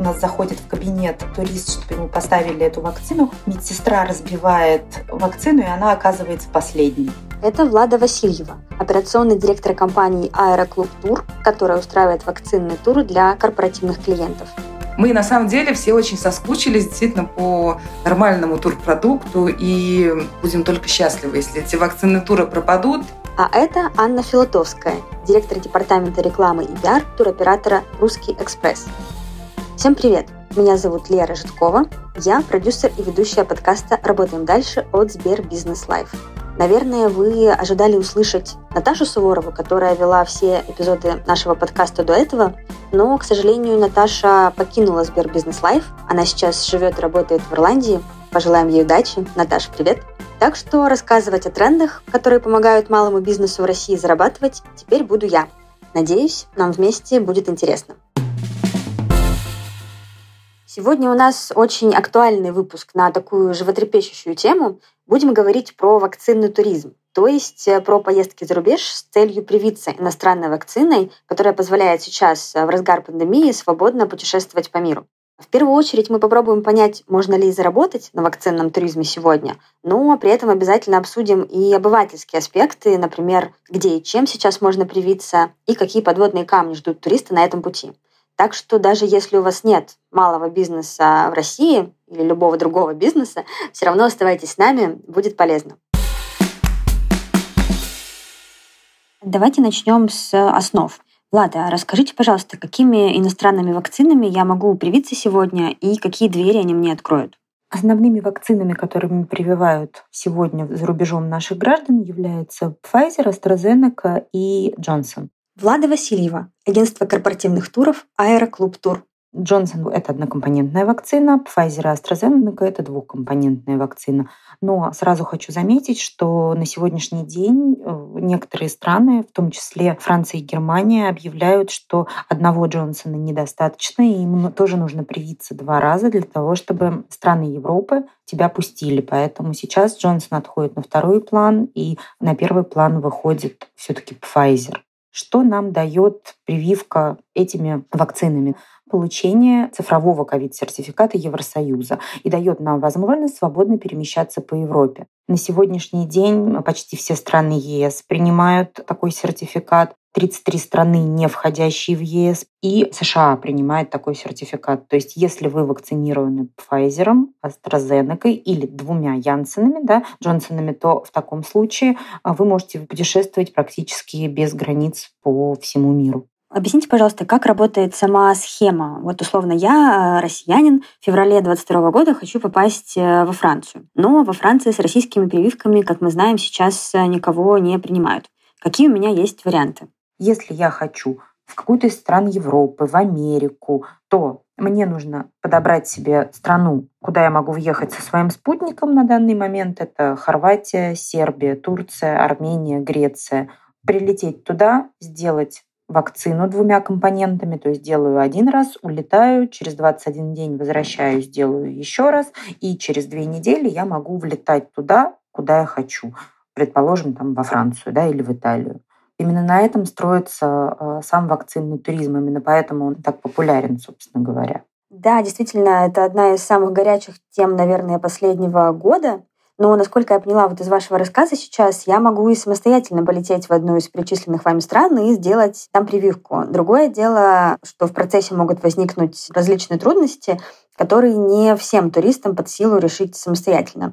у нас заходит в кабинет турист, чтобы ему поставили эту вакцину, медсестра разбивает вакцину, и она оказывается последней. Это Влада Васильева, операционный директор компании Аэроклуб Тур, которая устраивает вакцинные туры для корпоративных клиентов. Мы на самом деле все очень соскучились действительно по нормальному турпродукту и будем только счастливы, если эти вакцинные туры пропадут. А это Анна Филатовская, директор департамента рекламы и пиар туроператора «Русский экспресс». Всем привет! Меня зовут Лера Житкова. Я продюсер и ведущая подкаста «Работаем дальше» от Сбер Бизнес Live. Наверное, вы ожидали услышать Наташу Суворову, которая вела все эпизоды нашего подкаста до этого, но, к сожалению, Наташа покинула Сбер Бизнес Live. Она сейчас живет и работает в Ирландии. Пожелаем ей удачи. Наташа, привет! Так что рассказывать о трендах, которые помогают малому бизнесу в России зарабатывать, теперь буду я. Надеюсь, нам вместе будет интересно. Сегодня у нас очень актуальный выпуск на такую животрепещущую тему. Будем говорить про вакцинный туризм, то есть э, про поездки за рубеж с целью привиться иностранной вакциной, которая позволяет сейчас э, в разгар пандемии свободно путешествовать по миру. В первую очередь мы попробуем понять, можно ли заработать на вакцинном туризме сегодня, но при этом обязательно обсудим и обывательские аспекты, например, где и чем сейчас можно привиться, и какие подводные камни ждут туриста на этом пути. Так что даже если у вас нет малого бизнеса в России или любого другого бизнеса, все равно оставайтесь с нами, будет полезно. Давайте начнем с основ. Влада, расскажите, пожалуйста, какими иностранными вакцинами я могу привиться сегодня и какие двери они мне откроют? Основными вакцинами, которыми прививают сегодня за рубежом наших граждан, являются Pfizer, AstraZeneca и Johnson. Влада Васильева, агентство корпоративных туров «Аэроклуб Тур». Джонсон — это однокомпонентная вакцина, Pfizer и AstraZeneca — это двухкомпонентная вакцина. Но сразу хочу заметить, что на сегодняшний день э, некоторые страны, в том числе Франция и Германия, объявляют, что одного Джонсона недостаточно, и им тоже нужно привиться два раза для того, чтобы страны Европы тебя пустили. Поэтому сейчас Джонсон отходит на второй план, и на первый план выходит все таки Pfizer. Что нам дает прививка этими вакцинами? Получение цифрового ковид-сертификата Евросоюза и дает нам возможность свободно перемещаться по Европе. На сегодняшний день почти все страны ЕС принимают такой сертификат. 33 страны, не входящие в ЕС, и США принимает такой сертификат. То есть если вы вакцинированы Pfizer, AstraZeneca или двумя Янсенами, да, Джонсонами, то в таком случае а, вы можете путешествовать практически без границ по всему миру. Объясните, пожалуйста, как работает сама схема? Вот условно я, э, россиянин, в феврале 2022 года хочу попасть э, во Францию. Но во Франции с российскими прививками, как мы знаем, сейчас э, никого не принимают. Какие у меня есть варианты? Если я хочу в какую-то из стран Европы, в Америку, то мне нужно подобрать себе страну, куда я могу въехать со своим спутником на данный момент. Это Хорватия, Сербия, Турция, Армения, Греция. Прилететь туда, сделать вакцину двумя компонентами, то есть делаю один раз, улетаю, через 21 день возвращаюсь, делаю еще раз, и через две недели я могу влетать туда, куда я хочу. Предположим, там во Францию да, или в Италию. Именно на этом строится э, сам вакцинный туризм, именно поэтому он так популярен, собственно говоря. Да, действительно, это одна из самых горячих тем, наверное, последнего года. Но, насколько я поняла вот из вашего рассказа сейчас, я могу и самостоятельно полететь в одну из перечисленных вами стран и сделать там прививку. Другое дело, что в процессе могут возникнуть различные трудности, которые не всем туристам под силу решить самостоятельно.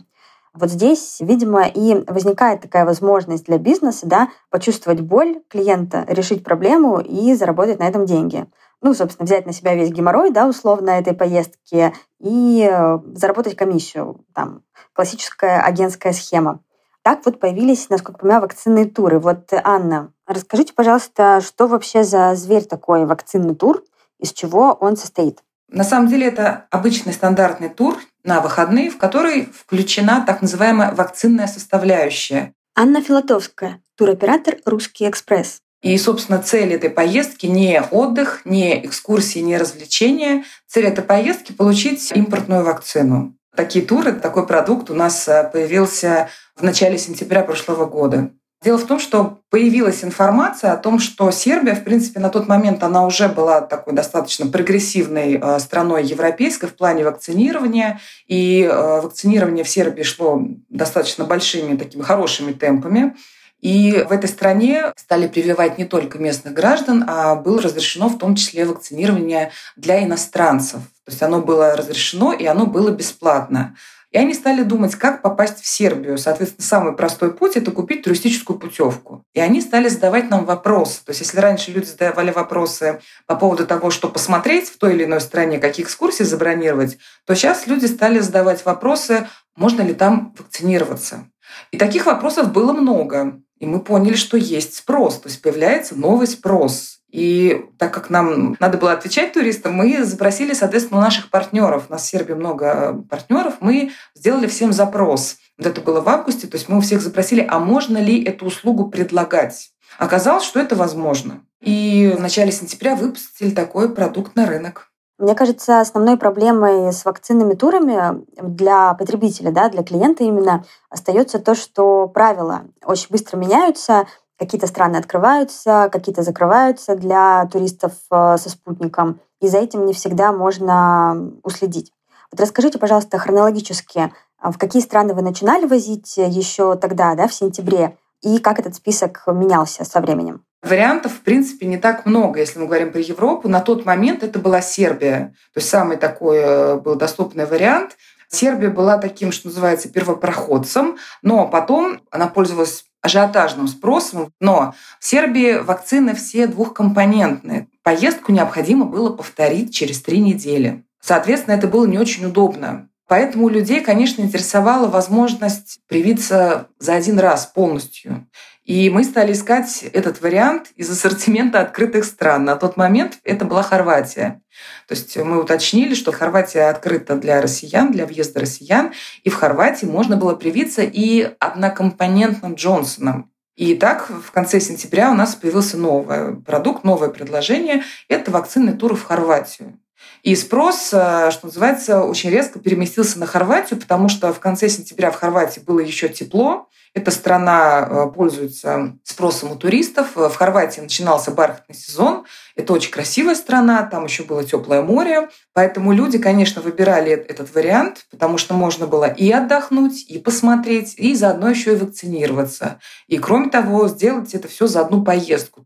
Вот здесь, видимо, и возникает такая возможность для бизнеса да, почувствовать боль клиента, решить проблему и заработать на этом деньги ну, собственно, взять на себя весь геморрой, да, условно, этой поездки и э, заработать комиссию, там, классическая агентская схема. Так вот появились, насколько я понимаю, вакцинные туры. Вот, Анна, расскажите, пожалуйста, что вообще за зверь такой вакцинный тур, из чего он состоит? На самом деле это обычный стандартный тур на выходные, в который включена так называемая вакцинная составляющая. Анна Филатовская, туроператор «Русский экспресс». И, собственно, цель этой поездки не отдых, не экскурсии, не развлечения. Цель этой поездки – получить импортную вакцину. Такие туры, такой продукт у нас э, появился в начале сентября прошлого года. Дело в том, что появилась информация о том, что Сербия, в принципе, на тот момент она уже была такой достаточно прогрессивной э, страной европейской в плане вакцинирования, и э, вакцинирование в Сербии шло достаточно большими такими хорошими темпами. И в этой стране стали прививать не только местных граждан, а было разрешено в том числе вакцинирование для иностранцев. То есть оно было разрешено и оно было бесплатно. И они стали думать, как попасть в Сербию. Соответственно, самый простой путь – это купить туристическую путевку. И они стали задавать нам вопросы. То есть если раньше люди задавали вопросы по поводу того, что посмотреть в той или иной стране, какие экскурсии забронировать, то сейчас люди стали задавать вопросы, можно ли там вакцинироваться. И таких вопросов было много. И мы поняли, что есть спрос, то есть появляется новый спрос. И так как нам надо было отвечать туристам, мы запросили, соответственно, у наших партнеров, у нас в Сербии много партнеров, мы сделали всем запрос. Вот это было в августе, то есть мы у всех запросили, а можно ли эту услугу предлагать. Оказалось, что это возможно. И в начале сентября выпустили такой продукт на рынок. Мне кажется, основной проблемой с вакцинными турами для потребителя, да, для клиента именно остается то, что правила очень быстро меняются, какие-то страны открываются, какие-то закрываются для туристов э, со спутником, и за этим не всегда можно уследить. Вот расскажите, пожалуйста, хронологически, а в какие страны вы начинали возить еще тогда, да, в сентябре, и как этот список менялся со временем? Вариантов, в принципе, не так много, если мы говорим про Европу. На тот момент это была Сербия. То есть самый такой э, был доступный вариант. Сербия была таким, что называется, первопроходцем, но потом она пользовалась ажиотажным спросом. Но в Сербии вакцины все двухкомпонентные. Поездку необходимо было повторить через три недели. Соответственно, это было не очень удобно. Поэтому у людей, конечно, интересовала возможность привиться за один раз полностью. И мы стали искать этот вариант из ассортимента открытых стран. На тот момент это была Хорватия. То есть мы уточнили, что Хорватия открыта для россиян, для въезда россиян, и в Хорватии можно было привиться и однокомпонентным Джонсоном. И так в конце сентября у нас появился новый продукт, новое предложение. Это вакцинный тур в Хорватию. И спрос, э, что называется, очень резко переместился на Хорватию, потому что в конце сентября в Хорватии было еще тепло. Эта страна э, пользуется спросом у туристов. В Хорватии начинался бархатный сезон. Это очень красивая страна, там еще было теплое море. Поэтому люди, конечно, выбирали этот вариант, потому что можно было и отдохнуть, и посмотреть, и заодно еще и вакцинироваться. И кроме того, сделать это все за одну поездку.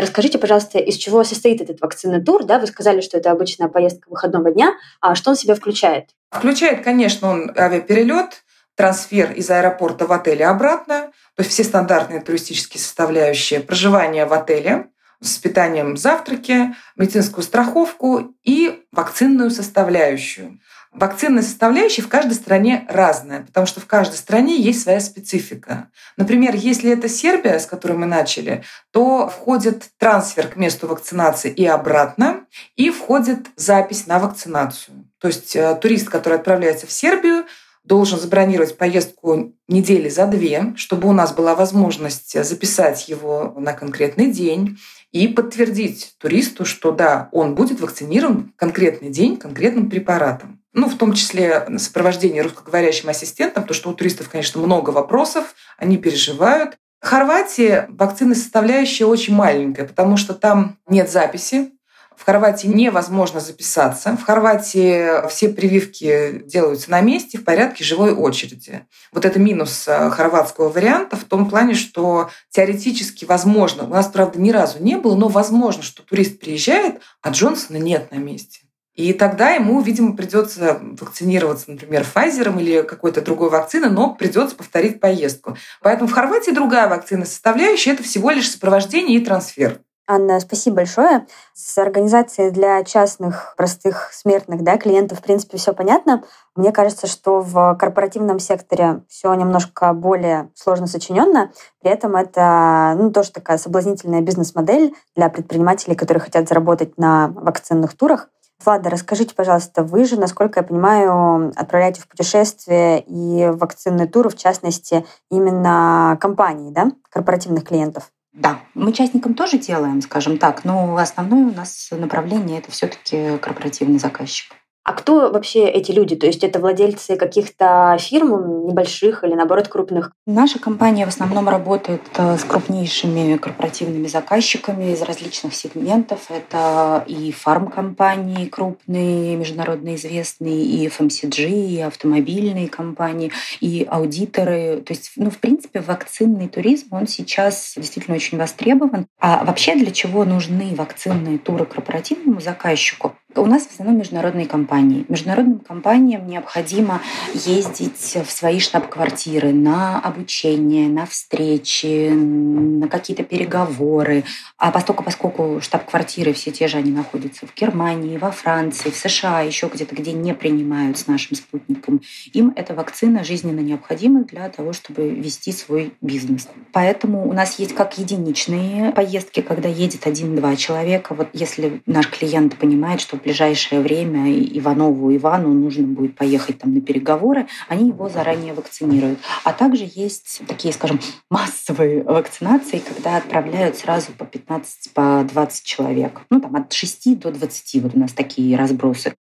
Расскажите, пожалуйста, из чего состоит этот вакцинный тур? Да, вы сказали, что это обычная поездка выходного дня. А что он в себя включает? Включает, конечно, он авиаперелет, трансфер из аэропорта в отель и обратно, то есть все стандартные туристические составляющие, проживание в отеле с питанием завтраки, медицинскую страховку и вакцинную составляющую. Вакцинная составляющая в каждой стране разная, потому что в каждой стране есть своя специфика. Например, если это Сербия, с которой мы начали, то входит трансфер к месту вакцинации и обратно, и входит запись на вакцинацию. То есть э, турист, который отправляется в Сербию, должен забронировать поездку недели за две, чтобы у нас была возможность записать его на конкретный день и подтвердить туристу, что да, он будет вакцинирован конкретный день конкретным препаратом. Ну, в том числе сопровождение русскоговорящим ассистентом, потому что у туристов, конечно, много вопросов, они переживают. В Хорватии вакцинная составляющая очень маленькая, потому что там нет записи, в Хорватии невозможно записаться. В Хорватии все прививки делаются на месте в порядке живой очереди. Вот это минус э, хорватского варианта в том плане, что теоретически возможно, у нас, правда, ни разу не было, но возможно, что турист приезжает, а Джонсона нет на месте. И тогда ему, видимо, придется вакцинироваться, например, Pfizer или какой-то другой вакциной, но придется повторить поездку. Поэтому в Хорватии другая вакцина составляющая – это всего лишь сопровождение и трансфер. Анна, спасибо большое. С организацией для частных, простых, смертных да, клиентов, в принципе, все понятно. Мне кажется, что в корпоративном секторе все немножко более сложно сочиненно. При этом это ну, тоже такая соблазнительная бизнес-модель для предпринимателей, которые хотят заработать на вакцинных турах. Влада, расскажите, пожалуйста, вы же, насколько я понимаю, отправляете в путешествия и вакцинные туры, в частности, именно компании, да, корпоративных клиентов? Да, мы частникам тоже делаем, скажем так, но основное у нас направление это все-таки корпоративный заказчик. А кто вообще эти люди? То есть это владельцы каких-то фирм небольших или, наоборот, крупных? Наша компания в основном работает э, с крупнейшими корпоративными заказчиками из различных сегментов. Это и фармкомпании крупные, международно известные, и FMCG, и автомобильные компании, и аудиторы. То есть, ну, в принципе, вакцинный туризм, он сейчас действительно очень востребован. А вообще для чего нужны вакцинные туры корпоративному заказчику? У нас в основном международные компании. Международным компаниям необходимо ездить в свои штаб-квартиры на обучение, на встречи, на какие-то переговоры. А поскольку, поскольку штаб-квартиры все те же, они находятся в Германии, во Франции, в США, еще где-то, где не принимают с нашим спутником, им эта вакцина жизненно необходима для того, чтобы вести свой бизнес. Поэтому у нас есть как единичные поездки, когда едет один-два человека. Вот если наш клиент понимает, что в ближайшее время Иванову Ивану нужно будет поехать там на переговоры, они его заранее вакцинируют. А также есть такие, скажем, массовые вакцинации, когда отправляют сразу по 15, по 20 человек. Ну, там от 6 до 20 вот у нас такие разбросы.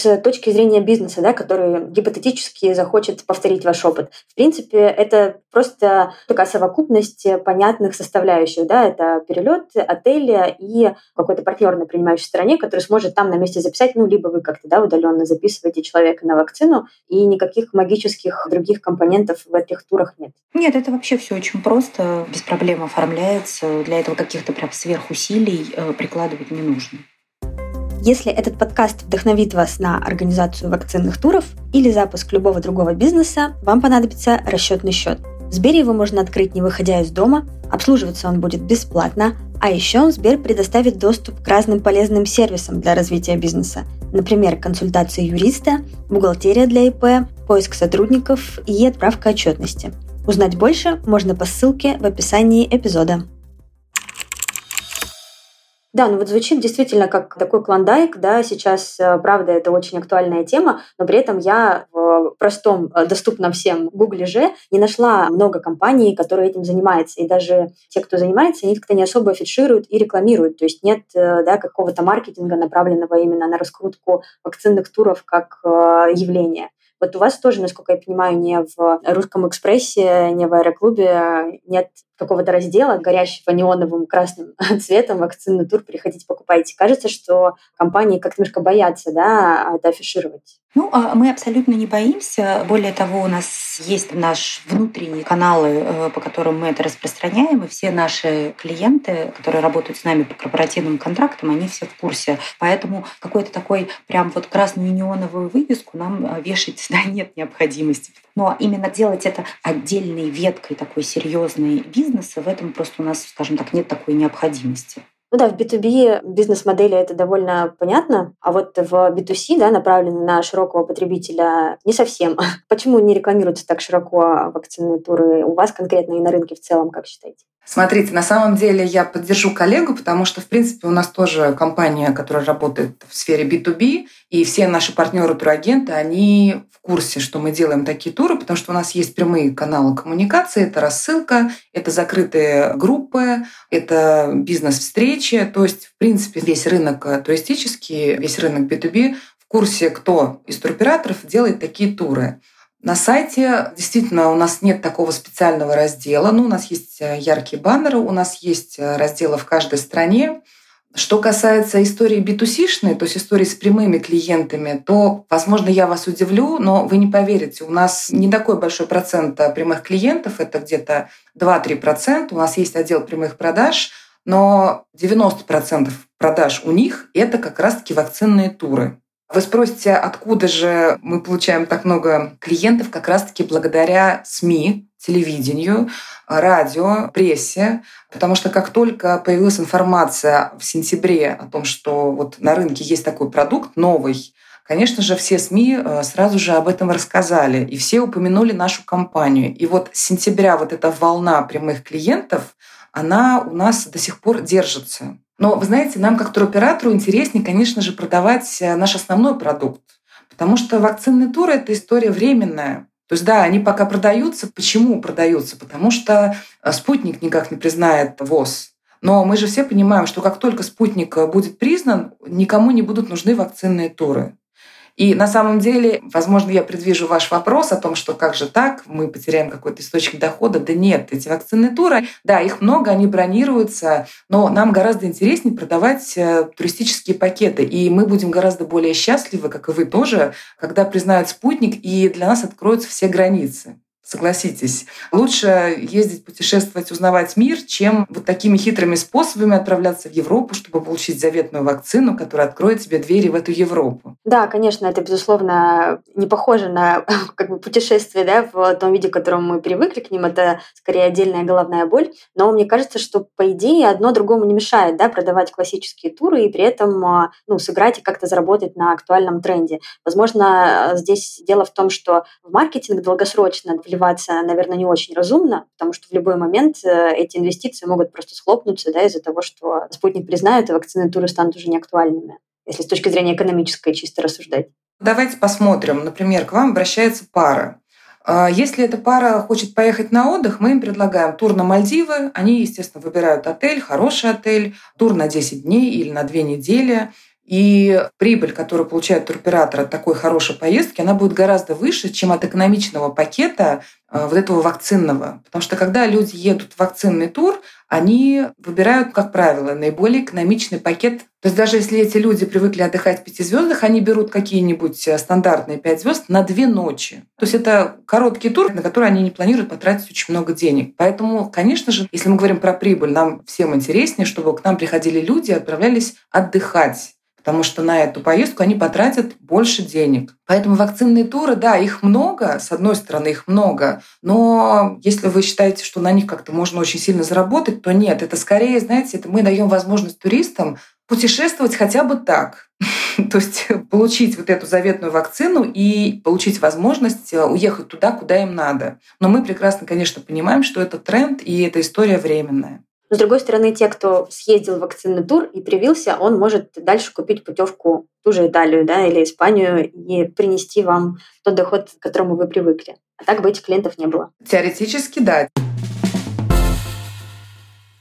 С точки зрения бизнеса, да, который гипотетически захочет повторить ваш опыт. В принципе, это просто такая совокупность понятных составляющих. Да? Это перелет, отель и какой-то партнер на принимающей стороне, который сможет там на месте записать, ну, либо вы как-то да, удаленно записываете человека на вакцину, и никаких магических других компонентов в этих турах нет. Нет, это вообще все очень просто, без проблем оформляется. Для этого каких-то прям сверхусилий э, прикладывать не нужно. Если этот подкаст вдохновит вас на организацию вакцинных туров или запуск любого другого бизнеса, вам понадобится расчетный счет. В Сбере его можно открыть, не выходя из дома, обслуживаться он будет бесплатно, а еще Сбер предоставит доступ к разным полезным сервисам для развития бизнеса, например, консультации юриста, бухгалтерия для ИП, поиск сотрудников и отправка отчетности. Узнать больше можно по ссылке в описании эпизода. Да, ну вот звучит действительно как такой клондайк, да, сейчас, э, правда, это очень актуальная тема, но при этом я в простом, э, доступном всем гугле же не нашла много компаний, которые этим занимаются, и даже те, кто занимается, они как-то не особо афишируют и рекламируют, то есть нет, э, да, какого-то маркетинга, направленного именно на раскрутку вакцинных туров как явления. Вот у вас тоже, насколько я понимаю, не в русском экспрессе, не в аэроклубе нет какого-то раздела, горящего неоновым красным цветом, вакцинный тур, приходите, покупайте. Кажется, что компании как-то немножко боятся да, это афишировать. Ну, а мы абсолютно не боимся. Более того, у нас есть наш внутренние каналы, э, по которым мы это распространяем, и все наши клиенты, которые работают с нами по корпоративным контрактам, они все в курсе. Поэтому какой-то такой прям вот красную неоновую вывеску нам э, вешать да, нет необходимости. Но именно делать это отдельной веткой такой серьезной бизнеса, в этом просто у нас, скажем так, нет такой необходимости. Ну да, в B2B бизнес-модели это довольно понятно, а вот в B2C, да, направленный на широкого потребителя, не совсем. Почему не рекламируются так широко вакцинные туры у вас конкретно и на рынке в целом, как считаете? Смотрите, на самом деле я поддержу коллегу, потому что, в принципе, у нас тоже компания, которая работает в сфере B2B, и все наши партнеры турагенты, они в курсе, что мы делаем такие туры, потому что у нас есть прямые каналы коммуникации, это рассылка, это закрытые группы, это бизнес-встречи, то есть, в принципе, весь рынок туристический, весь рынок B2B в курсе, кто из туроператоров делает такие туры. На сайте действительно у нас нет такого специального раздела. Ну, у нас есть э, яркие баннеры, у нас есть э, разделы в каждой стране. Что касается истории B2C-шной, то есть истории с прямыми клиентами, то, возможно, я вас удивлю, но вы не поверите, у нас не такой большой процент э, прямых клиентов, это где-то 2-3%. У нас есть отдел прямых продаж, но 90% продаж у них – это как раз-таки вакцинные туры. Вы спросите, откуда же мы получаем так много клиентов как раз-таки благодаря СМИ, телевидению, радио, прессе, потому что как только появилась информация в сентябре о том, что вот на рынке есть такой продукт новый, Конечно же, все СМИ э, сразу же об этом рассказали, и все упомянули нашу компанию. И вот с сентября вот эта волна прямых клиентов, она у нас до сих пор держится. Но, вы знаете, нам как туроператору интереснее, конечно же, продавать э, наш основной продукт. Потому что вакцинные туры – это история временная. То есть, да, они пока продаются. Почему продаются? Потому что э, спутник никак не признает ВОЗ. Но мы же все понимаем, что как только спутник будет признан, никому не будут нужны вакцинные туры. И на самом деле, возможно, я предвижу ваш вопрос о том, что как же так, мы потеряем какой-то источник дохода. Да нет, эти вакцинные туры, да, их много, они бронируются, но нам гораздо интереснее продавать э, туристические пакеты. И мы будем гораздо более счастливы, как и вы тоже, когда признают спутник, и для нас откроются все границы согласитесь. Лучше ездить, путешествовать, узнавать мир, чем вот такими хитрыми способами отправляться в Европу, чтобы получить заветную вакцину, которая откроет тебе двери в эту Европу. Да, конечно, это, безусловно, не похоже на как бы, путешествие да, в том виде, к которому мы привыкли к ним. Это скорее отдельная головная боль. Но мне кажется, что, по идее, одно другому не мешает да, продавать классические туры и при этом а, ну, сыграть и как-то заработать на актуальном тренде. Возможно, здесь дело в том, что в маркетинг долгосрочно вливаться, наверное, не очень разумно, потому что в любой момент э, эти инвестиции могут просто схлопнуться да, из-за того, что спутник признают, и вакцины туры станут уже неактуальными, если с точки зрения экономической чисто рассуждать. Давайте посмотрим. Например, к вам обращается пара. А, если эта пара хочет поехать на отдых, мы им предлагаем тур на Мальдивы. Они, естественно, выбирают отель, хороший отель, тур на 10 дней или на 2 недели. И прибыль, которую получает туроператор от такой хорошей поездки, она будет гораздо выше, чем от экономичного пакета э, вот этого вакцинного. Потому что когда люди едут в вакцинный тур, они выбирают, как правило, наиболее экономичный пакет. То есть даже если эти люди привыкли отдыхать в пяти звездах, они берут какие-нибудь э, стандартные пять звезд на две ночи. То есть это короткий тур, на который они не планируют потратить очень много денег. Поэтому, конечно же, если мы говорим про прибыль, нам всем интереснее, чтобы к нам приходили люди и отправлялись отдыхать потому что на эту поездку они потратят больше денег. Поэтому вакцинные туры, да, их много, с одной стороны, их много, но если вы считаете, что на них как-то можно очень сильно заработать, то нет, это скорее, знаете, это мы даем возможность туристам путешествовать хотя бы так. То есть получить вот эту заветную вакцину и получить возможность э, уехать туда, куда им надо. Но мы прекрасно, конечно, понимаем, что это тренд и эта история временная. Но, с другой стороны, те, кто съездил в вакцинный тур и привился, он может дальше купить путевку в ту же Италию да, или Испанию и принести вам тот доход, к которому вы привыкли. А так бы этих клиентов не было. Теоретически, да.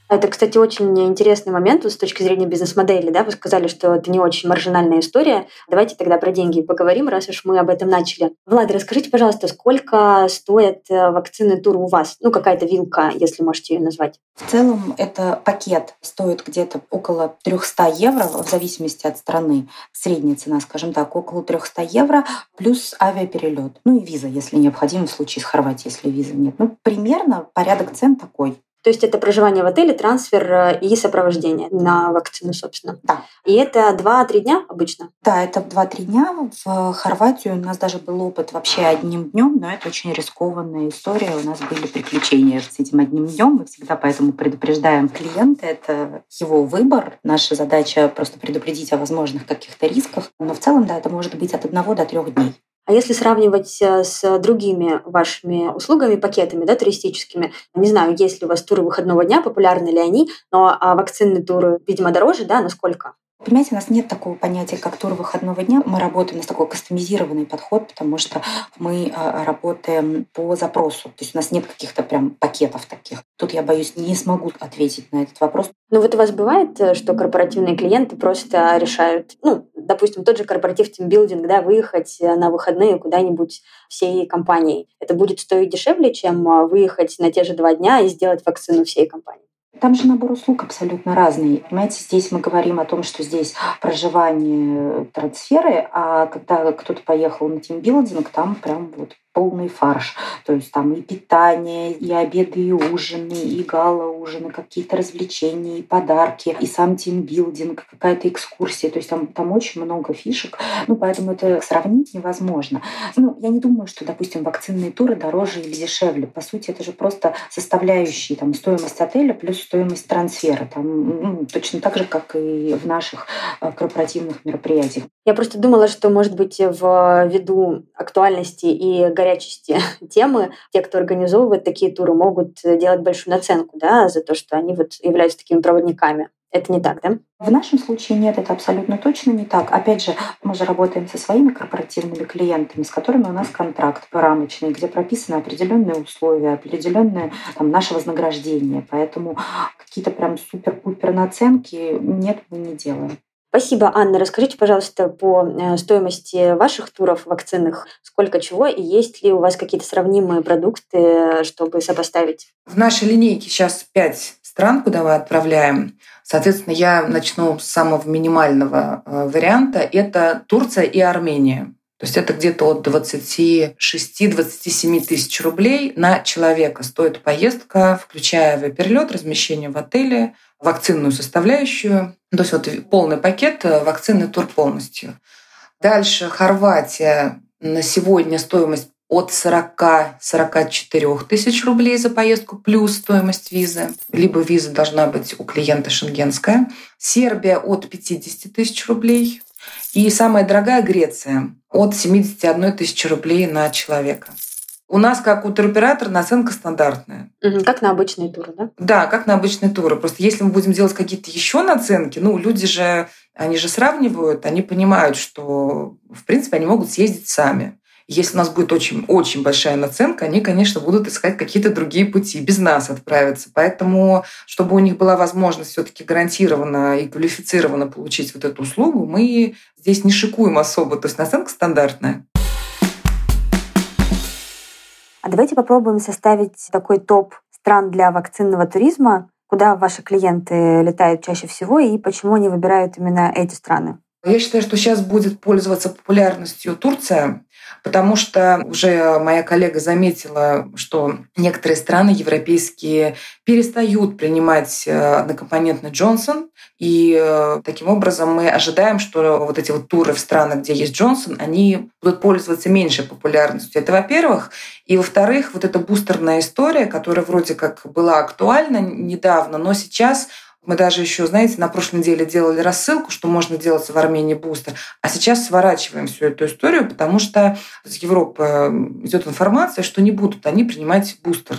Это, кстати, очень интересный момент с точки зрения бизнес-модели. Да? Вы сказали, что это не очень маржинальная история. Давайте тогда про деньги поговорим, раз уж мы об этом начали. Влад, расскажите, пожалуйста, сколько стоит э, вакцины тур у вас? Ну, какая-то вилка, если можете ее назвать. В целом, это пакет стоит где-то около 300 евро, в зависимости от страны. Средняя цена, скажем так, около 300 евро, плюс авиаперелет. Ну и виза, если необходимо, в случае с Хорватией, если визы нет. Ну, примерно порядок цен такой. То есть это проживание в отеле, трансфер э, и сопровождение на вакцину, собственно. Да. И это 2-3 дня обычно? Да, это 2-3 дня. В Хорватию у нас даже был опыт вообще одним днем, но это очень рискованная история. У нас были приключения с этим одним днем. Мы всегда поэтому предупреждаем клиента. Это его выбор. Наша задача просто предупредить о возможных каких-то рисках. Но в целом, да, это может быть от одного до трех дней. А если сравнивать э, с другими вашими услугами, пакетами да, туристическими, не знаю, есть ли у вас туры выходного дня, популярны ли они, но а вакцинные туры, видимо, дороже, да, насколько? Понимаете, у нас нет такого понятия, как тур выходного дня. Мы работаем, у нас такой кастомизированный подход, потому что мы а, работаем по запросу. То есть у нас нет каких-то прям пакетов таких. Тут я боюсь, не смогу ответить на этот вопрос. Ну вот у вас бывает, э, что корпоративные клиенты просто решают, ну, допустим, тот же корпоратив тимбилдинг, да, выехать э, на выходные куда-нибудь всей компанией. Это будет стоить дешевле, чем а, выехать на те же два дня и сделать вакцину всей компании. Там же набор услуг абсолютно разный. Понимаете, здесь мы говорим о том, что здесь проживание, трансферы, а когда кто-то поехал на тимбилдинг, там прям вот полный фарш. То есть там и питание, и обеды, и ужины, и гала-ужины, какие-то развлечения, и подарки, и сам тимбилдинг, какая-то экскурсия. То есть там, там очень много фишек. Ну, поэтому это сравнить невозможно. Ну, я не думаю, что, допустим, вакцинные туры дороже или дешевле. По сути, это же просто составляющие там, стоимость отеля плюс стоимость трансфера. Там, ну, точно так же, как и в наших э, корпоративных мероприятиях. Я просто думала, что, может быть, в виду актуальности и горячести темы, те, кто организовывает такие туры, могут делать большую наценку да, за то, что они вот являются такими проводниками. Это не так, да? В нашем случае нет, это абсолютно точно не так. Опять же, мы же работаем со своими корпоративными клиентами, с которыми у нас контракт рамочный, где прописаны определенные условия, определенное там, наше вознаграждение. Поэтому какие-то прям супер-пупер наценки нет, мы не делаем. Спасибо, Анна. Расскажите, пожалуйста, по э, стоимости ваших туров вакцинных, сколько чего, и есть ли у вас какие-то сравнимые продукты, чтобы сопоставить? В нашей линейке сейчас пять стран, куда мы отправляем. Соответственно, я начну с самого минимального э, варианта. Это Турция и Армения. То есть это где-то от 26-27 тысяч рублей на человека стоит поездка, включая авиаперелет, размещение в отеле, вакцинную составляющую. То есть вот полный пакет, э, вакцинный тур полностью. Дальше Хорватия. На сегодня стоимость от 40-44 тысяч рублей за поездку плюс стоимость визы. Либо виза должна быть у клиента шенгенская. Сербия от 50 тысяч рублей. И самая дорогая Греция от 71 тысячи рублей на человека. У нас, как у туроператора, наценка стандартная. Угу, как на обычные туры, да? Да, как на обычные туры. Просто если мы будем делать какие-то еще наценки, ну, люди же, они же сравнивают, они понимают, что, в принципе, они могут съездить сами. Если у нас будет очень, очень большая наценка, они, конечно, будут искать какие-то другие пути, без нас отправиться. Поэтому, чтобы у них была возможность все-таки гарантированно и квалифицированно получить вот эту услугу, мы здесь не шикуем особо. То есть наценка стандартная. А давайте попробуем составить такой топ стран для вакцинного туризма, куда ваши клиенты летают чаще всего и почему они выбирают именно эти страны. Я считаю, что сейчас будет пользоваться популярностью Турция, потому что уже моя коллега заметила, что некоторые страны европейские перестают принимать э, однокомпонентный Джонсон, и э, таким образом мы ожидаем, что вот эти вот туры в странах, где есть Джонсон, они будут пользоваться меньшей популярностью. Это во-первых. И во-вторых, вот эта бустерная история, которая вроде как была актуальна недавно, но сейчас мы даже еще, знаете, на прошлой неделе делали рассылку, что можно делать в Армении бустер. А сейчас сворачиваем всю эту историю, потому что из Европы идет информация, что не будут они принимать бустер.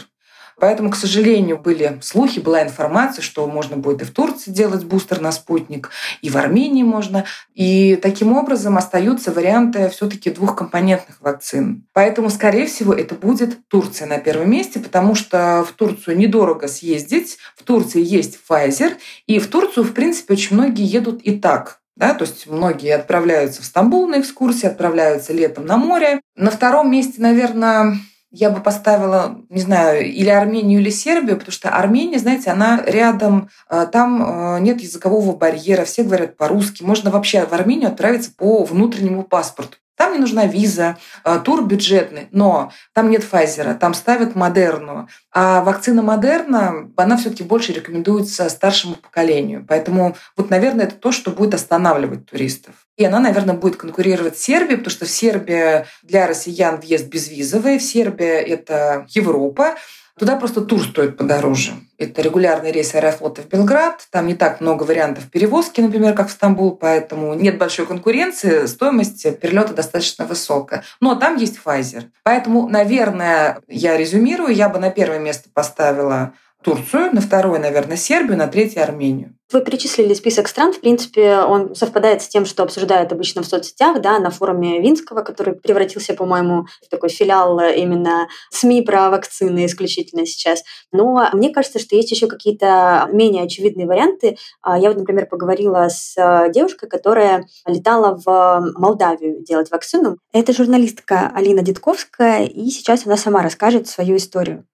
Поэтому, к сожалению, были слухи, была информация, что можно будет и в Турции делать бустер на спутник, и в Армении можно. И таким образом остаются варианты все-таки двухкомпонентных вакцин. Поэтому, скорее всего, это будет Турция на первом месте, потому что в Турцию недорого съездить, в Турции есть Pfizer, и в Турцию, в принципе, очень многие едут и так. Да, то есть многие отправляются в Стамбул на экскурсии, отправляются летом на море. На втором месте, наверное, я бы поставила, не знаю, или Армению, или Сербию, потому что Армения, знаете, она рядом, э, там э, нет языкового барьера, все говорят по-русски. Можно вообще в Армению отправиться по внутреннему паспорту. Там не нужна виза, э, тур бюджетный, но там нет Pfizer, там ставят Модерну. А вакцина Модерна, она все-таки больше рекомендуется старшему поколению. Поэтому вот, наверное, это то, что будет останавливать туристов. И она, наверное, будет конкурировать с Сербией, потому что в Сербии для россиян въезд безвизовый, в Сербии это Европа, Туда просто тур стоит подороже. Это регулярный рейс аэрофлота в Белград. Там не так много вариантов перевозки, например, как в Стамбул, поэтому нет большой конкуренции, стоимость перелета достаточно высокая. Но там есть Pfizer. Поэтому, наверное, я резюмирую, я бы на первое место поставила Турцию, на второе, наверное, Сербию, на третье Армению. Вы перечислили список стран. В принципе, он совпадает с тем, что обсуждают обычно в соцсетях, да, на форуме Винского, который превратился, по-моему, в такой филиал именно СМИ про вакцины исключительно сейчас. Но мне кажется, что есть еще какие-то менее очевидные варианты. А, я вот, например, поговорила с девушкой, которая летала в Молдавию делать вакцину. Это журналистка Алина Дедковская, и сейчас она сама расскажет свою историю.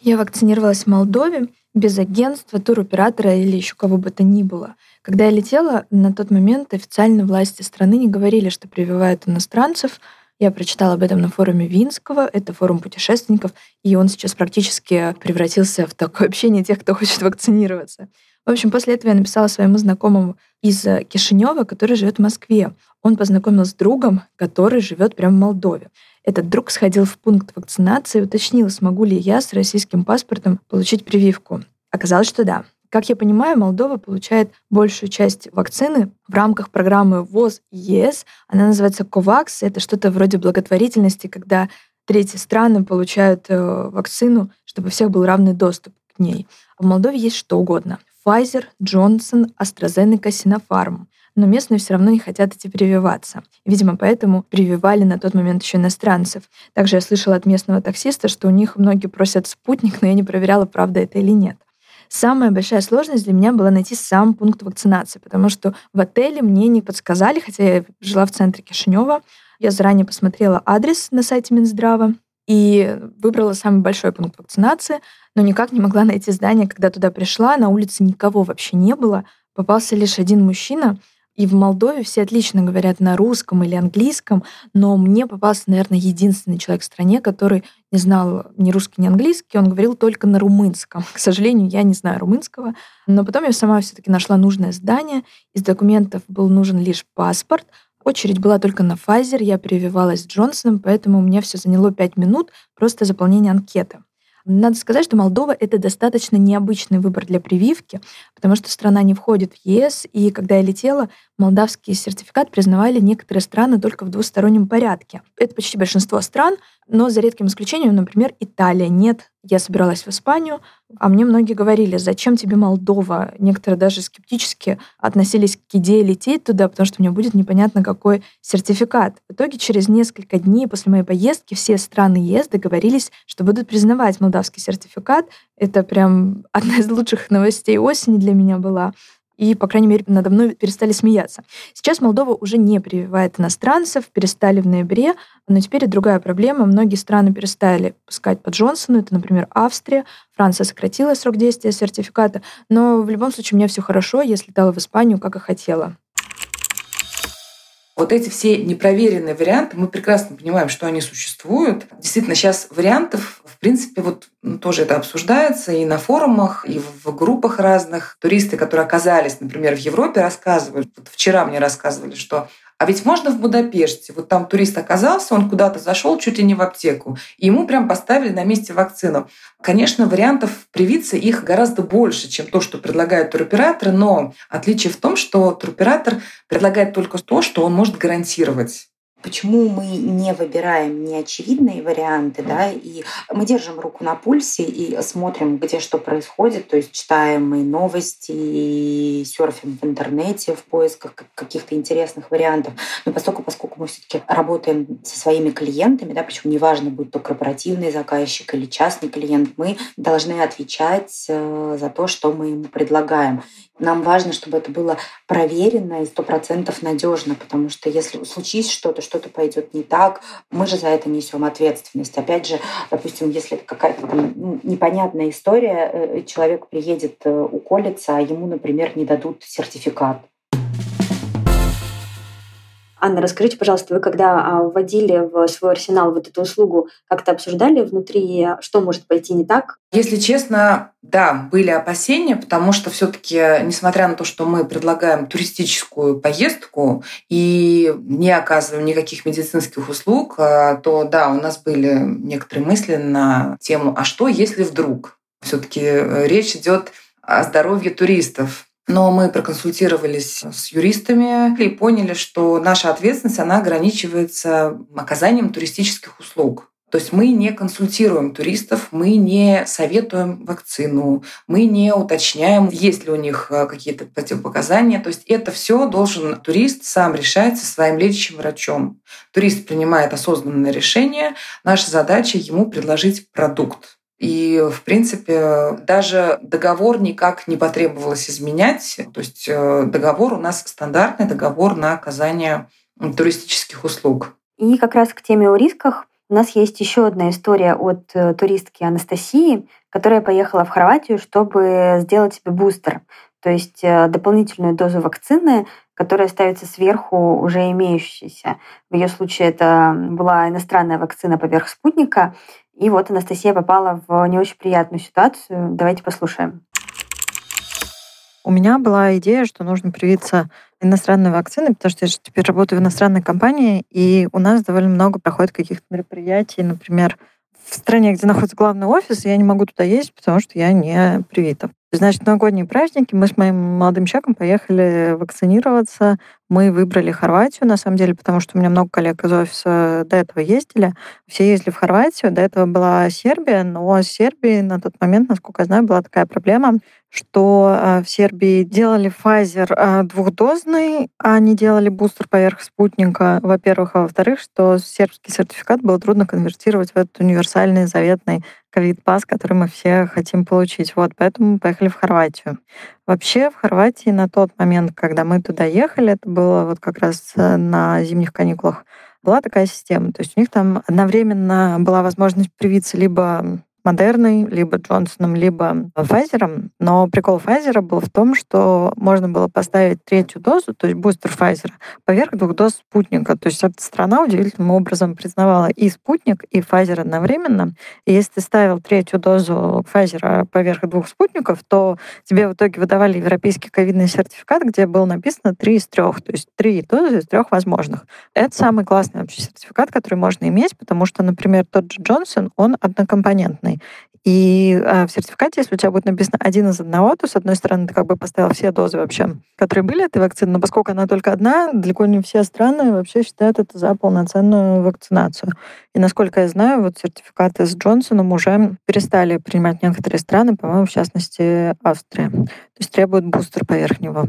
Я вакцинировалась в Молдове без агентства, туроператора или еще кого бы то ни было. Когда я летела, на тот момент официально власти страны не говорили, что прививают иностранцев. Я прочитала об этом на форуме Винского, это форум путешественников, и он сейчас практически превратился в такое общение тех, кто хочет вакцинироваться. В общем, после этого я написала своему знакомому из Кишинева, который живет в Москве. Он познакомился с другом, который живет прямо в Молдове. Этот друг сходил в пункт вакцинации и уточнил, смогу ли я с российским паспортом получить прививку. Оказалось, что да. Как я понимаю, Молдова получает большую часть вакцины в рамках программы ВОЗ ЕС. Она называется COVAX. Это что-то вроде благотворительности, когда третьи страны получают э, вакцину, чтобы у всех был равный доступ к ней. А в Молдове есть что угодно. Pfizer, Johnson, AstraZeneca, Sinopharm но местные все равно не хотят идти прививаться. Видимо, поэтому прививали на тот момент еще иностранцев. Также я слышала от местного таксиста, что у них многие просят спутник, но я не проверяла, правда это или нет. Самая большая сложность для меня была найти сам пункт вакцинации, потому что в отеле мне не подсказали, хотя я жила в центре Кишинева. Я заранее посмотрела адрес на сайте Минздрава и выбрала самый большой пункт вакцинации, но никак не могла найти здание, когда туда пришла. На улице никого вообще не было. Попался лишь один мужчина, и в Молдове все отлично говорят на русском или английском, но мне попался, наверное, единственный человек в стране, который не знал ни русский, ни английский, он говорил только на румынском. К сожалению, я не знаю румынского, но потом я сама все-таки нашла нужное здание. Из документов был нужен лишь паспорт, Очередь была только на Pfizer, я прививалась Джонсоном, поэтому у меня все заняло 5 минут просто заполнение анкеты. Надо сказать, что Молдова — это достаточно необычный выбор для прививки, потому что страна не входит в ЕС, и когда я летела, молдавский сертификат признавали некоторые страны только в двустороннем порядке. Это почти большинство стран, но за редким исключением, например, Италия нет. Я собиралась в Испанию, а мне многие говорили, зачем тебе Молдова? Некоторые даже скептически относились к идее лететь туда, потому что мне будет непонятно, какой сертификат. В итоге через несколько дней после моей поездки все страны ЕС договорились, что будут признавать молдавский сертификат. Это прям одна из лучших новостей осени для меня была и, по крайней мере, надо мной перестали смеяться. Сейчас Молдова уже не прививает иностранцев, перестали в ноябре, но теперь и другая проблема. Многие страны перестали пускать по Джонсону, это, например, Австрия, Франция сократила срок действия сертификата, но в любом случае у меня все хорошо, я слетала в Испанию, как и хотела. Вот эти все непроверенные варианты, мы прекрасно понимаем, что они существуют. Действительно, сейчас вариантов, в принципе, вот ну, тоже это обсуждается и на форумах, и в группах разных. Туристы, которые оказались, например, в Европе, рассказывают. Вот вчера мне рассказывали, что а ведь можно в Будапеште. Вот там турист оказался, он куда-то зашел чуть ли не в аптеку, и ему прям поставили на месте вакцину. Конечно, вариантов привиться их гораздо больше, чем то, что предлагают туроператоры, но отличие в том, что туроператор предлагает только то, что он может гарантировать. Почему мы не выбираем неочевидные варианты, да, и мы держим руку на пульсе и смотрим, где что происходит, то есть читаем мы новости, и серфим в интернете в поисках каких-то интересных вариантов. Но поскольку, поскольку мы все-таки работаем со своими клиентами, да, причем неважно, будет то корпоративный заказчик или частный клиент, мы должны отвечать э, за то, что мы ему предлагаем. Нам важно, чтобы это было проверено и сто процентов надежно, потому что если случись что-то, что-то пойдет не так, мы же за это несем ответственность. Опять же, допустим, если это какая-то там ну, непонятная история, э, человек приедет э, уколется, а ему, например, не дадут сертификат. Анна, расскажите, пожалуйста, вы когда а, вводили в свой арсенал вот эту услугу, как-то обсуждали внутри, что может пойти не так? Если честно, да, были опасения, потому что все-таки, несмотря на то, что мы предлагаем туристическую поездку и не оказываем никаких медицинских услуг, а, то да, у нас были некоторые мысли на тему, а что, если вдруг? Все-таки э, речь идет о здоровье туристов. Но мы проконсультировались с юристами и поняли, что наша ответственность, она ограничивается оказанием туристических услуг. То есть мы не консультируем туристов, мы не советуем вакцину, мы не уточняем, есть ли у них э, какие-то противопоказания. То есть это все должен турист сам решать со своим лечащим врачом. Турист принимает осознанное решение. Наша задача ему предложить продукт. И, в принципе, даже договор никак не потребовалось изменять. То есть э, договор у нас стандартный договор на оказание туристических услуг. И как раз к теме о рисках у нас есть еще одна история от э, туристки Анастасии, которая поехала в Хорватию, чтобы сделать себе бустер, то есть э, дополнительную дозу вакцины, которая ставится сверху уже имеющейся. В ее случае это была иностранная вакцина поверх спутника, и вот Анастасия попала в не очень приятную ситуацию. Давайте послушаем. У меня была идея, что нужно привиться иностранной вакциной, потому что я же теперь работаю в иностранной компании, и у нас довольно много проходит каких-то мероприятий. Например, в стране, где находится главный офис, я не могу туда ездить, потому что я не привита. Значит, новогодние праздники мы с моим молодым человеком поехали вакцинироваться Мы выбрали Хорватию, на самом деле, потому что у меня много коллег из офиса до этого ездили. Все ездили в Хорватию. До этого была Сербия, но с Сербией на тот момент, насколько я знаю, была такая проблема, что а, в Сербии делали Pfizer а, двухдозный, а не делали бустер поверх спутника, во-первых, а во-вторых, что сербский сертификат было трудно конвертировать в этот универсальный заветный ковид-пас, который мы все хотим получить. Вот, поэтому мы поехали в Хорватию. Вообще в Хорватии на тот момент, когда мы туда ехали, это было вот как раз э, на зимних каникулах, была такая система. То есть у них там одновременно была возможность привиться либо Модерной, либо Джонсоном, либо Pfizer. Но прикол Pfizer был в том, что можно было поставить третью дозу, то есть бустер Pfizer, поверх двух доз спутника. То есть эта страна удивительным образом признавала и спутник, и Pfizer одновременно. И если ты ставил третью дозу Pfizer поверх двух спутников, то тебе в итоге выдавали европейский ковидный сертификат, где было написано три из трех, то есть три дозы из трех возможных. Это самый классный вообще сертификат, который можно иметь, потому что, например, тот же Джонсон, он однокомпонентный разный. И э, в сертификате, если у тебя будет написано один из одного, то, с одной стороны, ты как бы поставил все дозы вообще, которые были этой вакцины, но поскольку она только одна, далеко не все страны вообще считают это за полноценную вакцинацию. И, насколько я знаю, вот сертификаты с Джонсоном уже перестали принимать некоторые страны, по-моему, в частности, Австрия. То есть требуют бустер поверх него.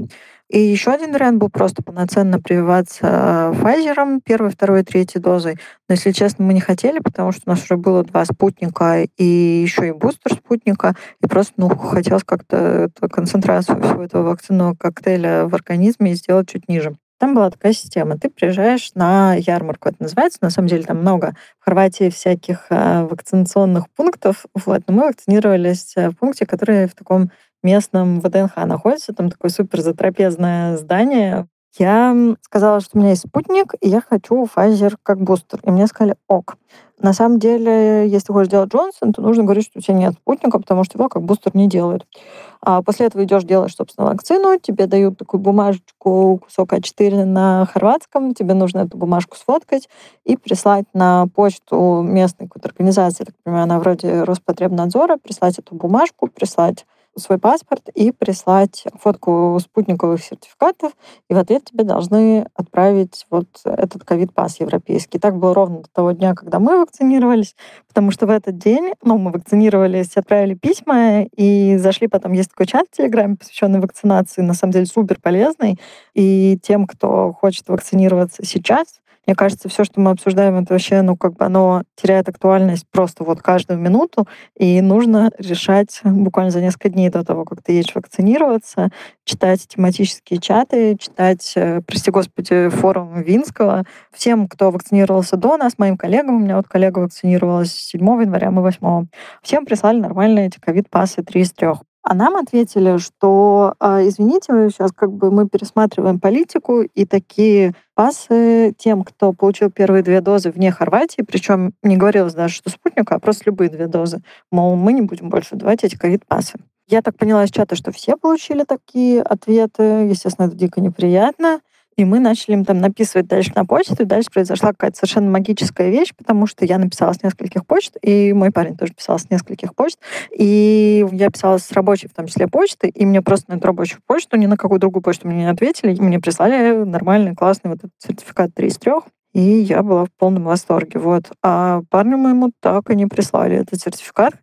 И еще один вариант был просто полноценно прививаться Pfizer первой, второй, третьей дозой. Но, если честно, мы не хотели, потому что у нас уже было два спутника и еще и бустер спутника. И просто ну, хотелось как-то концентрацию всего этого вакцинного коктейля в организме сделать чуть ниже. Там была такая система. Ты приезжаешь на ярмарку, это называется. На самом деле там много в Хорватии всяких э, вакцинационных пунктов. Вот. Но мы вакцинировались в пункте, который в таком местном ВДНХ находится. Там такое супер затрапезное здание. Я сказала, что у меня есть спутник, и я хочу Pfizer как бустер. И мне сказали ок. На самом деле, если хочешь делать Джонсон, то нужно говорить, что у тебя нет спутника, потому что его как бустер не делают. А после этого идешь делать, собственно, вакцину, тебе дают такую бумажечку, кусок А4 на хорватском, тебе нужно эту бумажку сфоткать и прислать на почту местной какой-то организации, так понимаю, она вроде Роспотребнадзора, прислать эту бумажку, прислать свой паспорт и прислать фотку спутниковых сертификатов, и в ответ тебе должны отправить вот этот ковид-пас европейский. Так было ровно до того дня, когда мы вакцинировались, потому что в этот день, ну, мы вакцинировались, отправили письма, и зашли потом, есть такой чат в Телеграме, посвященный вакцинации, на самом деле супер полезный, и тем, кто хочет вакцинироваться сейчас, мне кажется, все, что мы обсуждаем, это вообще, ну, как бы оно теряет актуальность просто вот каждую минуту, и нужно решать буквально за несколько дней до того, как ты едешь вакцинироваться, читать тематические чаты, читать, э, прости господи, форум Винского. Всем, кто вакцинировался до нас, моим коллегам, у меня вот коллега вакцинировалась 7 января, мы 8. Всем прислали нормальные эти ковид-пасы 3 из 3. А нам ответили, что, а, извините, сейчас как бы мы пересматриваем политику, и такие пасы тем, кто получил первые две дозы вне Хорватии, причем не говорилось даже, что спутника, а просто любые две дозы, мол, мы не будем больше давать эти ковид-пасы. Я так поняла из чата, что все получили такие ответы. Естественно, это дико неприятно. И мы начали им там написывать дальше на почту, и дальше произошла какая-то совершенно магическая вещь, потому что я написала с нескольких почт, и мой парень тоже писал с нескольких почт, и я писала с рабочей, в том числе, почты, и мне просто на эту рабочую почту, ни на какую другую почту мне не ответили, и мне прислали нормальный, классный вот этот сертификат 3 из 3, и я была в полном восторге. Вот. А парню моему так и не прислали этот сертификат.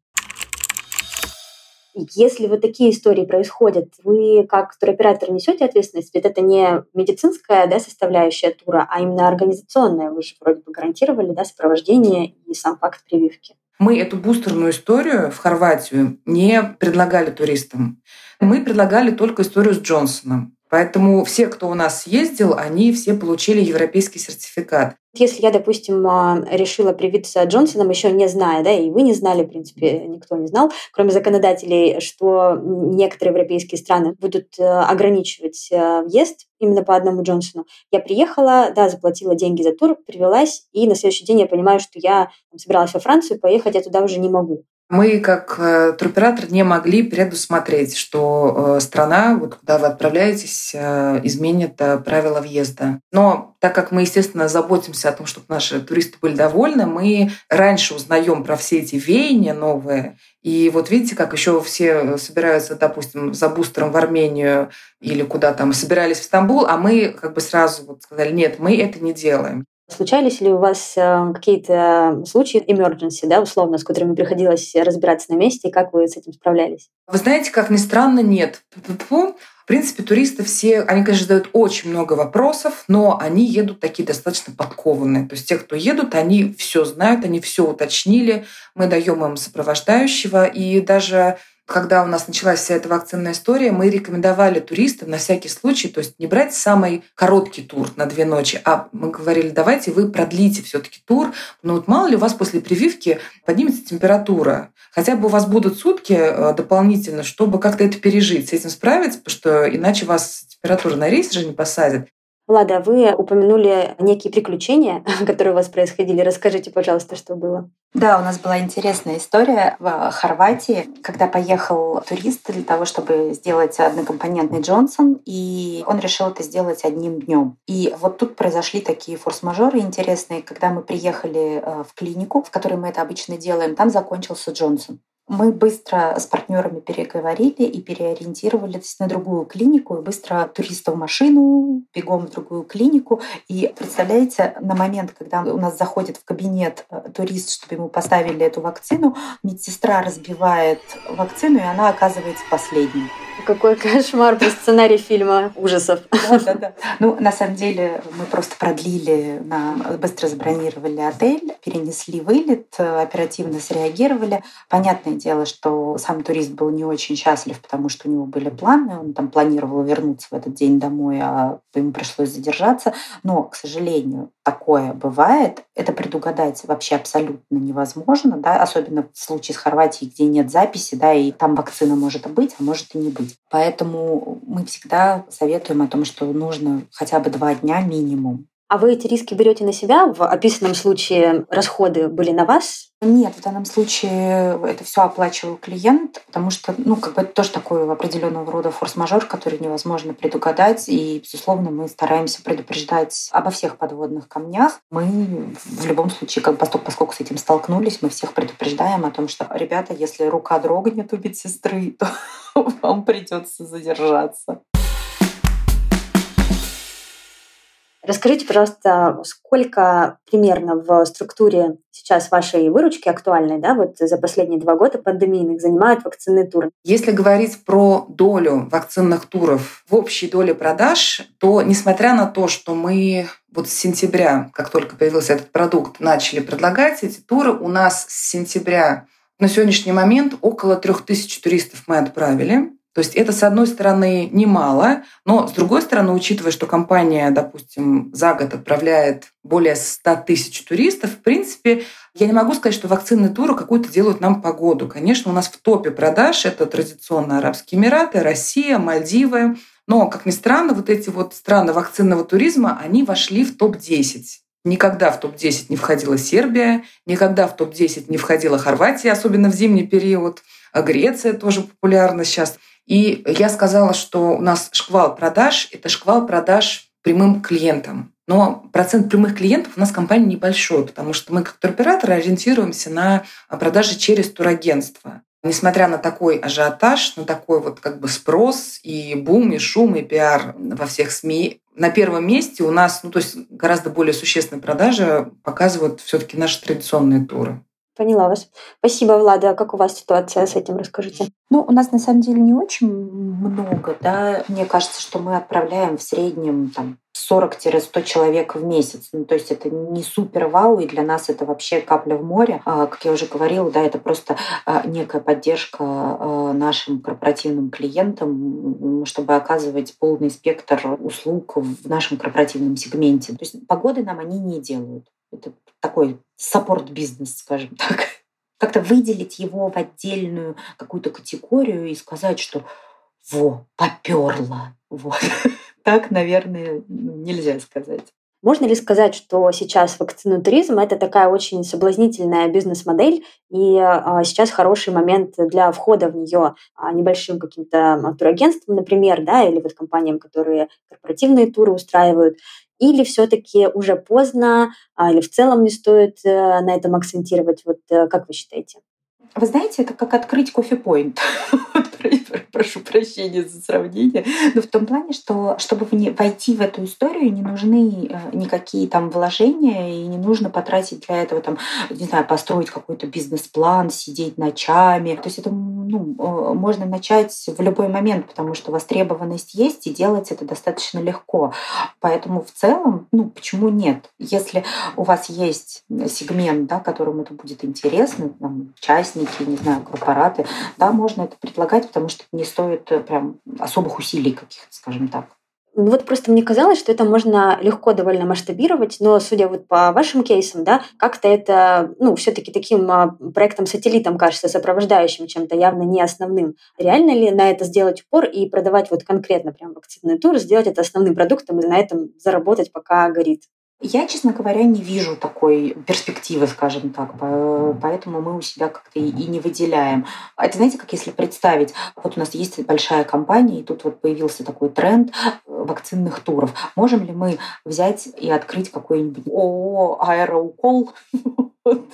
Если вот такие истории происходят, вы как туроператор несете ответственность? Ведь это не медицинская да, составляющая тура, а именно организационная. Вы же вроде бы гарантировали да, сопровождение и сам факт прививки. Мы эту бустерную историю в Хорватию не предлагали туристам. Мы предлагали только историю с Джонсоном. Поэтому все, кто у нас ездил, они все получили европейский сертификат. Если я, допустим, а, решила привиться Джонсоном, еще не зная, да, и вы не знали, в принципе, никто не знал, кроме законодателей, что некоторые европейские страны будут э, ограничивать э, въезд именно по одному Джонсону. Я приехала, да, заплатила деньги за тур, привелась, и на следующий день я понимаю, что я собиралась во Францию, поехать я туда уже не могу. Мы, как э, туроператор, не могли предусмотреть, что э, страна, вот куда вы отправляетесь, э, изменит правила въезда. Но так как мы, естественно, заботимся о том, чтобы наши туристы были довольны, мы раньше узнаем про все эти веяния новые, И вот видите, как еще все собираются, допустим, за бустером в Армению или куда там, собирались в Стамбул, а мы как бы сразу вот сказали, нет, мы это не делаем. Случались ли у вас э, какие-то случаи emergency, да, условно, с которыми приходилось разбираться на месте, и как вы с этим справлялись? Вы знаете, как ни странно, нет. В принципе, туристы все, они, конечно, задают очень много вопросов, но они едут такие достаточно подкованные. То есть те, кто едут, они все знают, они все уточнили. Мы даем им сопровождающего. И даже когда у нас началась вся эта вакцинная история, мы рекомендовали туристам на всякий случай, то есть не брать самый короткий тур на две ночи, а мы говорили, давайте вы продлите все-таки тур. Ну вот мало ли у вас после прививки поднимется температура. Хотя бы у вас будут сутки э, дополнительно, чтобы как-то это пережить, с этим справиться, потому что иначе вас температура на рейс же не посадят. Лада, вы упомянули некие приключения, которые у вас происходили. Расскажите, пожалуйста, что было. Да, у нас была интересная история в Хорватии, когда поехал турист для того, чтобы сделать однокомпонентный Джонсон, и он решил это сделать одним днем. И вот тут произошли такие форс-мажоры интересные, когда мы приехали э, в клинику, в которой мы это обычно делаем, там закончился Джонсон. Мы быстро с партнерами переговорили и переориентировались на другую клинику, и быстро туриста в машину, бегом в другую клинику. И представляете, на момент, когда у нас заходит в кабинет э, турист, чтобы ему поставили эту вакцину, медсестра разбивает вакцину, и она оказывается последней. Какой кошмар по сценарий фильма ужасов. Ну, на самом деле, мы просто продлили, быстро забронировали отель, перенесли вылет, оперативно среагировали. Понятное дело, что сам турист был не очень счастлив, потому что у него были планы, он там планировал вернуться в этот день домой, а ему пришлось задержаться. Но, к сожалению, такое бывает. Это предугадать вообще абсолютно невозможно, да, особенно в случае с Хорватией, где нет записи, да, и там вакцина может быть, а может и не быть. Поэтому мы всегда советуем о том, что нужно хотя бы два дня минимум а вы эти риски берете на себя? В описанном случае расходы были на вас? Нет, в данном случае это все оплачивал клиент, потому что, ну, как бы это тоже такой определенного рода форс-мажор, который невозможно предугадать. И, безусловно, мы стараемся предупреждать обо всех подводных камнях. Мы в любом случае, как поскольку, поскольку с этим столкнулись, мы всех предупреждаем о том, что, ребята, если рука дрогнет у медсестры, то вам придется задержаться. Расскажите, пожалуйста, сколько примерно в структуре сейчас вашей выручки актуальной, да, вот за последние два года пандемийных занимают вакцинные туры? Если говорить про долю вакцинных туров в общей доле продаж, то несмотря на то, что мы вот с сентября, как только появился этот продукт, начали предлагать эти туры, у нас с сентября на сегодняшний момент около трех тысяч туристов мы отправили. То есть это, с одной стороны, немало, но с другой стороны, учитывая, что компания, допустим, за год отправляет более 100 тысяч туристов, в принципе, я не могу сказать, что вакцинные туры какую-то делают нам погоду. Конечно, у нас в топе продаж это традиционно Арабские Эмираты, Россия, Мальдивы. Но, как ни странно, вот эти вот страны вакцинного туризма, они вошли в топ-10. Никогда в топ-10 не входила Сербия, никогда в топ-10 не входила Хорватия, особенно в зимний период. А Греция тоже популярна сейчас. И я сказала, что у нас шквал продаж – это шквал продаж прямым клиентам. Но процент прямых клиентов у нас компания небольшой, потому что мы как туроператоры ориентируемся на продажи через турагентство. Несмотря на такой ажиотаж, на такой вот как бы спрос и бум, и шум, и пиар во всех СМИ, на первом месте у нас, ну то есть гораздо более существенные продажи показывают все-таки наши традиционные туры. Поняла вас. Спасибо, Влада. А как у вас ситуация с этим? Расскажите. Ну, у нас на самом деле не очень много, да. Мне кажется, что мы отправляем в среднем там 40-100 человек в месяц. Ну, то есть это не супер вау, и для нас это вообще капля в море. А, как я уже говорила, да, это просто а, некая поддержка а, нашим корпоративным клиентам, чтобы оказывать полный спектр услуг в нашем корпоративном сегменте. То есть погоды нам они не делают. Это такой саппорт-бизнес, скажем так. Как-то выделить его в отдельную какую-то категорию и сказать, что во, поперло. Вот. Так, наверное, нельзя сказать. Можно ли сказать, что сейчас вакцинотуризм – это такая очень соблазнительная бизнес-модель, и а, сейчас хороший момент для входа в нее а, небольшим каким-то турагентством, например, да, или вот компаниям, которые корпоративные туры устраивают, или все-таки уже поздно, а, или в целом не стоит э, на этом акцентировать? Вот э, как вы считаете? Вы знаете, это как открыть кофе-поинт. Прошу прощения за сравнение. Но в том плане, что чтобы войти в эту историю, не нужны э, никакие там вложения, и не нужно потратить для этого, там, не знаю, построить какой-то бизнес-план, сидеть ночами. То есть это ну, э, можно начать в любой момент, потому что востребованность есть, и делать это достаточно легко. Поэтому в целом, ну, почему нет? Если у вас есть сегмент, да, которому это будет интересно, там, частники, не знаю, корпораты, да, можно это предлагать, потому что не стоит э, прям особых усилий каких-то, скажем так. Ну вот просто мне казалось, что это можно легко довольно масштабировать, но судя вот по вашим кейсам, да, как-то это, ну, все-таки таким а, проектом-сателлитом кажется, сопровождающим чем-то, явно не основным. Реально ли на это сделать упор и продавать вот конкретно прям вакцинный тур, сделать это основным продуктом и на этом заработать, пока горит? Я, честно говоря, не вижу такой перспективы, скажем так, поэтому мы у себя как-то и не выделяем. Это, знаете, как если представить, вот у нас есть большая компания, и тут вот появился такой тренд э, вакцинных туров. Можем ли мы взять и открыть какой-нибудь ООО «Аэроукол»?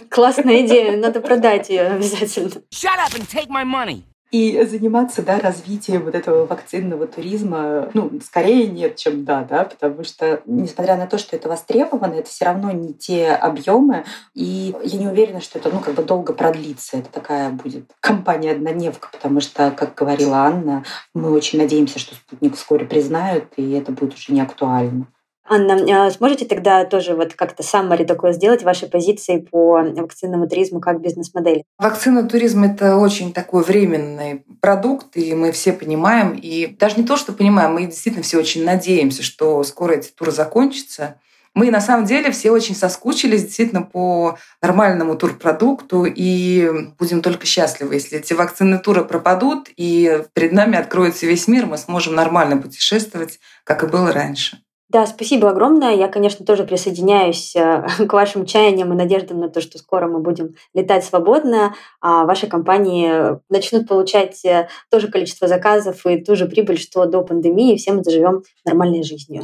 Классная идея, надо продать ее обязательно. Shut up and take my money и заниматься да, развитием вот этого вакцинного туризма, ну, скорее нет, чем да, да, потому что, несмотря на то, что это востребовано, это все равно не те объемы, и я не уверена, что это, ну, как бы долго продлится. Это такая будет компания однодневка, потому что, как говорила Анна, мы очень надеемся, что спутник вскоре признают, и это будет уже не актуально. Анна, а сможете тогда тоже вот как-то саммари такое сделать вашей позиции по вакцинному туризму как бизнес-модели? Вакцинный туризм – это очень такой временный продукт, и мы все понимаем, и даже не то, что понимаем, мы действительно все очень надеемся, что скоро эти туры закончатся. Мы на самом деле все очень соскучились действительно по нормальному турпродукту и будем только счастливы, если эти вакцинные туры пропадут и перед нами откроется весь мир, мы сможем нормально путешествовать, как и было раньше. Да, спасибо огромное. Я, конечно, тоже присоединяюсь э, к вашим чаяниям и надеждам на то, что скоро мы будем летать свободно, а ваши компании начнут получать э, то же количество заказов и ту же прибыль, что до пандемии, и все мы заживем нормальной жизнью.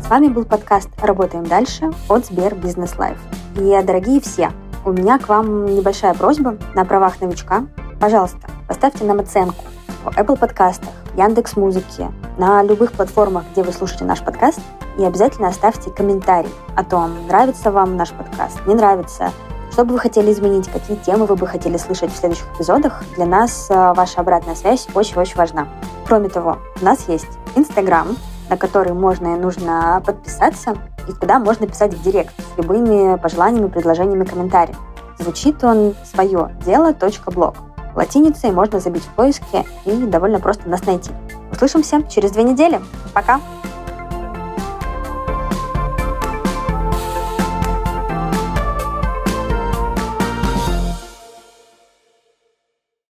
С вами был подкаст «Работаем дальше» от Сбер Бизнес Live. И, дорогие все, у меня к вам небольшая просьба на правах новичка. Пожалуйста, поставьте нам оценку в Apple подкастах, Яндекс Музыки, на любых платформах, где вы слушаете наш подкаст, и обязательно оставьте комментарий о том, нравится вам наш подкаст, не нравится, что бы вы хотели изменить, какие темы вы бы хотели слышать в следующих эпизодах. Для нас э, ваша обратная связь очень-очень важна. Кроме того, у нас есть Инстаграм, на который можно и нужно подписаться, и куда можно писать в директ с любыми пожеланиями, предложениями, комментариями. Звучит он свое дело .блог латиницей можно забить в поиске и довольно просто нас найти. Услышимся через две недели. Пока!